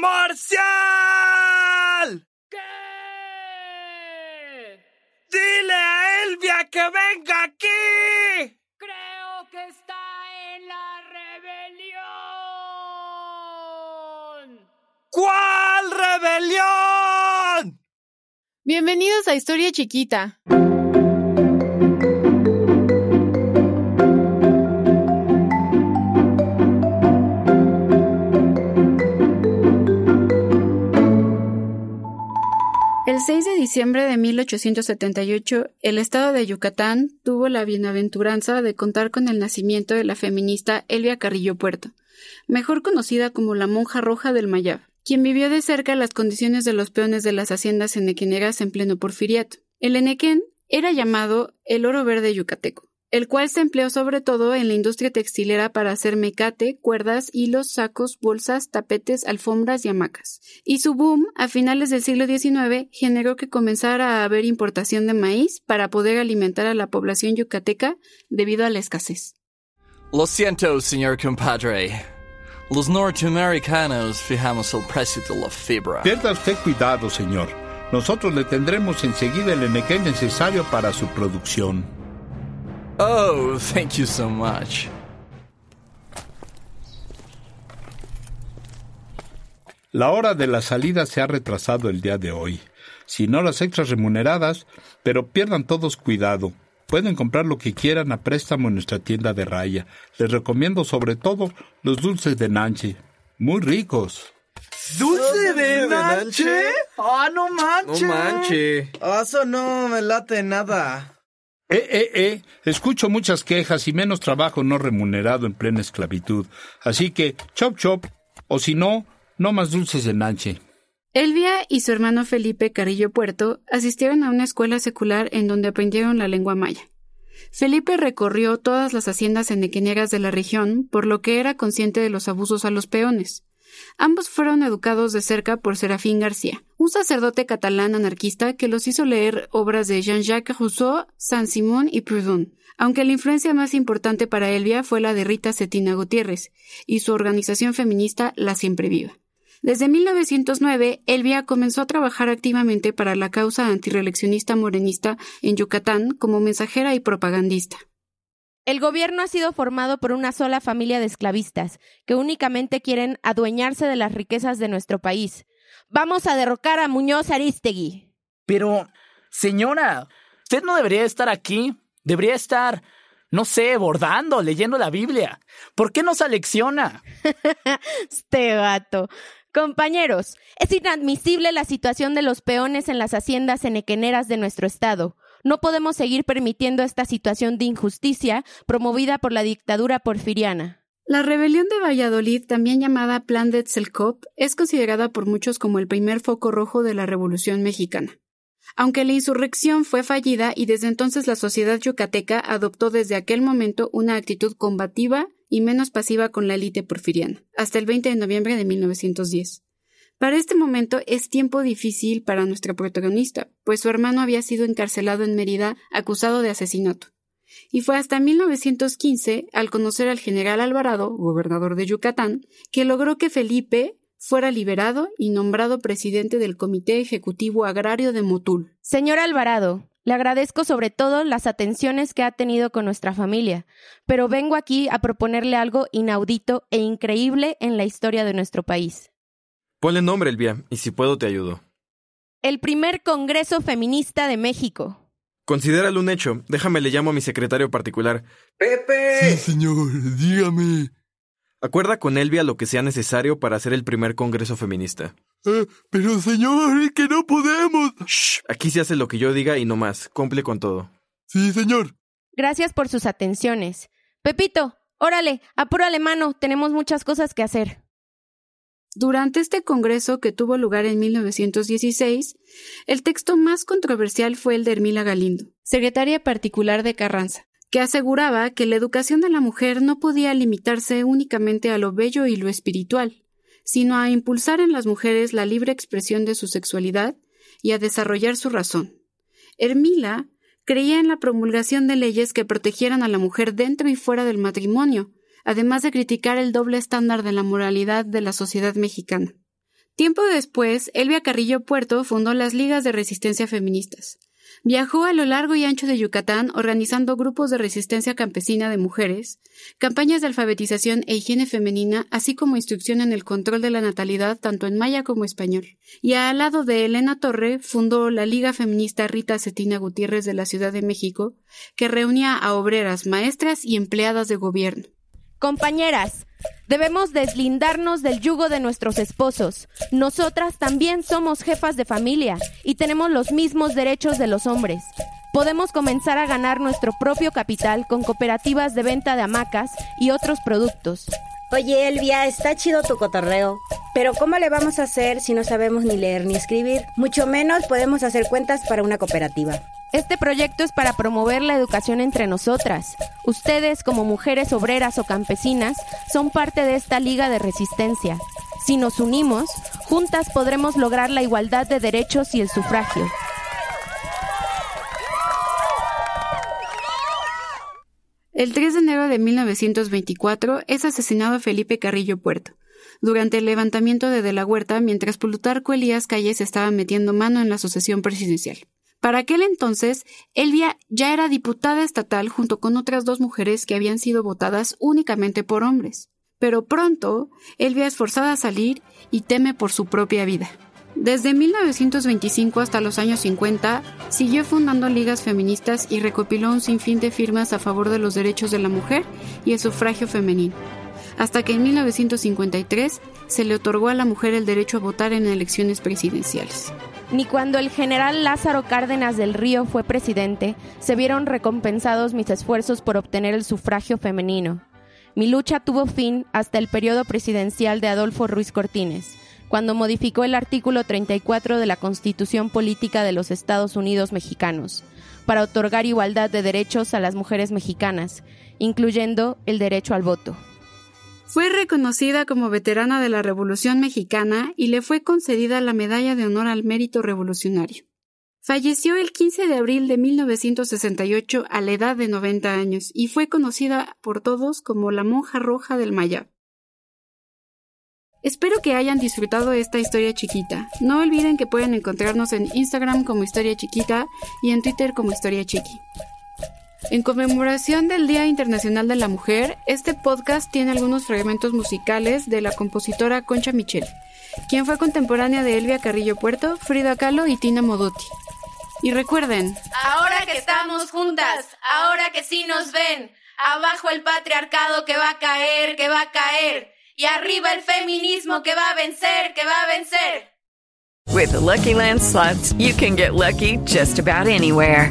¡Marcial! ¿Qué? ¡Dile a Elvia que venga aquí! Creo que está en la rebelión. ¿Cuál rebelión? Bienvenidos a Historia Chiquita. 6 de diciembre de 1878, el estado de Yucatán tuvo la bienaventuranza de contar con el nacimiento de la feminista Elvia Carrillo Puerto, mejor conocida como la monja roja del Mayab, quien vivió de cerca las condiciones de los peones de las haciendas enequenegas en pleno porfiriato. El enequén era llamado el oro verde yucateco el cual se empleó sobre todo en la industria textilera para hacer mecate, cuerdas, hilos, sacos, bolsas, tapetes, alfombras y hamacas. Y su boom, a finales del siglo XIX, generó que comenzara a haber importación de maíz para poder alimentar a la población yucateca debido a la escasez. Lo siento, señor compadre. Los norteamericanos fijamos el precio de la fibra. Pierda usted cuidado, señor. Nosotros le tendremos enseguida el enequén necesario para su producción. Oh, thank you so much. La hora de la salida se ha retrasado el día de hoy. Si no las extras remuneradas, pero pierdan todos cuidado. Pueden comprar lo que quieran a préstamo en nuestra tienda de raya. Les recomiendo sobre todo los dulces de Nanche. Muy ricos. ¿Dulce de Nanche? ¡Ah, no manches! No manche. Ah, eso no me late nada. Eh, eh, eh, escucho muchas quejas y menos trabajo no remunerado en plena esclavitud. Así que, chop chop, o si no, no más dulces de Nanche. Elvia y su hermano Felipe Carrillo Puerto asistieron a una escuela secular en donde aprendieron la lengua maya. Felipe recorrió todas las haciendas enequeneras de la región, por lo que era consciente de los abusos a los peones. Ambos fueron educados de cerca por Serafín García, un sacerdote catalán anarquista que los hizo leer obras de Jean-Jacques Rousseau, Saint-Simon y Proudhon, aunque la influencia más importante para Elvia fue la de Rita Cetina Gutiérrez y su organización feminista La Siempre Viva. Desde 1909, Elvia comenzó a trabajar activamente para la causa antireeleccionista morenista en Yucatán como mensajera y propagandista. El gobierno ha sido formado por una sola familia de esclavistas, que únicamente quieren adueñarse de las riquezas de nuestro país. Vamos a derrocar a Muñoz Aristegui. Pero, señora, usted no debería estar aquí. Debería estar, no sé, bordando, leyendo la Biblia. ¿Por qué nos alecciona? este gato. Compañeros, es inadmisible la situación de los peones en las haciendas enequeneras de nuestro estado. No podemos seguir permitiendo esta situación de injusticia promovida por la dictadura porfiriana. La rebelión de Valladolid, también llamada Plan de Tzalcop, es considerada por muchos como el primer foco rojo de la Revolución mexicana. Aunque la insurrección fue fallida y desde entonces la sociedad yucateca adoptó desde aquel momento una actitud combativa y menos pasiva con la élite porfiriana, hasta el 20 de noviembre de 1910. Para este momento es tiempo difícil para nuestra protagonista, pues su hermano había sido encarcelado en Mérida acusado de asesinato. Y fue hasta 1915, al conocer al general Alvarado, gobernador de Yucatán, que logró que Felipe fuera liberado y nombrado presidente del Comité Ejecutivo Agrario de Motul. Señor Alvarado, le agradezco sobre todo las atenciones que ha tenido con nuestra familia, pero vengo aquí a proponerle algo inaudito e increíble en la historia de nuestro país. Ponle nombre, Elvia, y si puedo te ayudo. El primer Congreso Feminista de México. Considéralo un hecho. Déjame le llamo a mi secretario particular. ¡Pepe! Sí, señor, dígame. Acuerda con Elvia lo que sea necesario para hacer el primer Congreso Feminista. Eh, pero, señor, es que no podemos. Shh, aquí se hace lo que yo diga y no más. Cumple con todo. Sí, señor. Gracias por sus atenciones. Pepito, órale, apúrale mano, tenemos muchas cosas que hacer. Durante este congreso que tuvo lugar en 1916, el texto más controversial fue el de Hermila Galindo, secretaria particular de Carranza, que aseguraba que la educación de la mujer no podía limitarse únicamente a lo bello y lo espiritual, sino a impulsar en las mujeres la libre expresión de su sexualidad y a desarrollar su razón. Hermila creía en la promulgación de leyes que protegieran a la mujer dentro y fuera del matrimonio, además de criticar el doble estándar de la moralidad de la sociedad mexicana. Tiempo después, Elvia Carrillo Puerto fundó las Ligas de Resistencia Feministas. Viajó a lo largo y ancho de Yucatán organizando grupos de resistencia campesina de mujeres, campañas de alfabetización e higiene femenina, así como instrucción en el control de la natalidad tanto en maya como español. Y al lado de Elena Torre fundó la Liga Feminista Rita Cetina Gutiérrez de la Ciudad de México, que reunía a obreras, maestras y empleadas de gobierno. Compañeras, debemos deslindarnos del yugo de nuestros esposos. Nosotras también somos jefas de familia y tenemos los mismos derechos de los hombres. Podemos comenzar a ganar nuestro propio capital con cooperativas de venta de hamacas y otros productos. Oye, Elvia, está chido tu cotorreo. Pero ¿cómo le vamos a hacer si no sabemos ni leer ni escribir? Mucho menos podemos hacer cuentas para una cooperativa. Este proyecto es para promover la educación entre nosotras. Ustedes, como mujeres obreras o campesinas, son parte de esta liga de resistencia. Si nos unimos, juntas podremos lograr la igualdad de derechos y el sufragio. El 3 de enero de 1924 es asesinado Felipe Carrillo Puerto, durante el levantamiento de De la Huerta mientras Plutarco Elías Calles estaba metiendo mano en la sucesión presidencial. Para aquel entonces, Elvia ya era diputada estatal junto con otras dos mujeres que habían sido votadas únicamente por hombres. Pero pronto, Elvia es forzada a salir y teme por su propia vida. Desde 1925 hasta los años 50, siguió fundando ligas feministas y recopiló un sinfín de firmas a favor de los derechos de la mujer y el sufragio femenino, hasta que en 1953 se le otorgó a la mujer el derecho a votar en elecciones presidenciales. Ni cuando el general Lázaro Cárdenas del Río fue presidente, se vieron recompensados mis esfuerzos por obtener el sufragio femenino. Mi lucha tuvo fin hasta el periodo presidencial de Adolfo Ruiz Cortines, cuando modificó el artículo 34 de la Constitución Política de los Estados Unidos Mexicanos, para otorgar igualdad de derechos a las mujeres mexicanas, incluyendo el derecho al voto. Fue reconocida como veterana de la Revolución Mexicana y le fue concedida la Medalla de Honor al Mérito Revolucionario. Falleció el 15 de abril de 1968 a la edad de 90 años y fue conocida por todos como la monja roja del Mayab. Espero que hayan disfrutado esta historia chiquita. No olviden que pueden encontrarnos en Instagram como Historia Chiquita y en Twitter como Historia Chiqui. En conmemoración del Día Internacional de la Mujer, este podcast tiene algunos fragmentos musicales de la compositora Concha Michel, quien fue contemporánea de Elvia Carrillo Puerto, Frida Kahlo y Tina Modotti. Y recuerden, ahora que estamos juntas, ahora que sí nos ven, abajo el patriarcado que va a caer, que va a caer, y arriba el feminismo que va a vencer, que va a vencer. With the Lucky Land slots, you can get lucky just about anywhere.